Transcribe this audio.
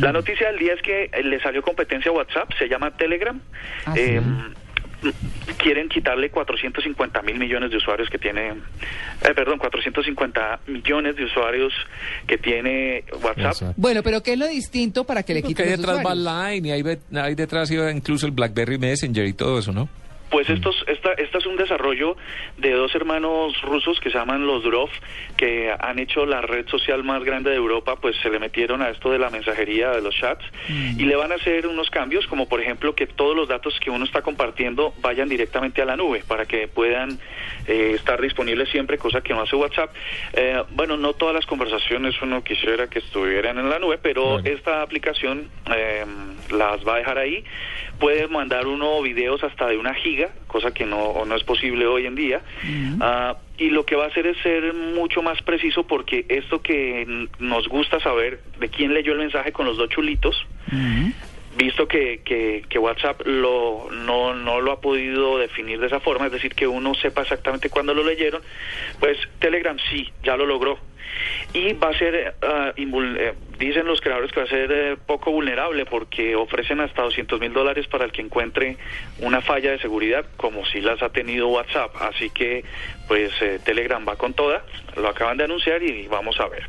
La noticia del día es que eh, le salió competencia a WhatsApp, se llama Telegram. Ah, Eh, quieren quitarle 450 mil millones de usuarios que tiene, eh, perdón, 450 millones de usuarios que tiene WhatsApp. Bueno, pero ¿qué es lo distinto para que le Porque quiten hay los detrás va Line y hay, hay detrás iba incluso el BlackBerry Messenger y todo eso, ¿no? Pues estos, esta, esta es un desarrollo de dos hermanos rusos que se llaman los Durov, que han hecho la red social más grande de Europa, pues se le metieron a esto de la mensajería, de los chats, y le van a hacer unos cambios, como por ejemplo que todos los datos que uno está compartiendo vayan directamente a la nube, para que puedan eh, estar disponibles siempre, cosa que no hace WhatsApp. Eh, bueno, no todas las conversaciones uno quisiera que estuvieran en la nube, pero esta aplicación eh, las va a dejar ahí. Puede mandar uno videos hasta de una giga, cosa que no, no es posible hoy en día. Ah, y lo que va a hacer es ser mucho más preciso porque esto que nos gusta saber de quién leyó el mensaje con los dos chulitos, visto que, que, que WhatsApp lo, no, no lo ha podido definir de esa forma, es decir, que uno sepa exactamente cuándo lo leyeron, pues Telegram sí, ya lo logró. Y va a ser, eh, dicen los creadores que va a ser eh, poco vulnerable porque ofrecen hasta 200 mil dólares para el que encuentre una falla de seguridad, como si las ha tenido WhatsApp. Así que, pues, eh, Telegram va con toda, lo acaban de anunciar y vamos a ver.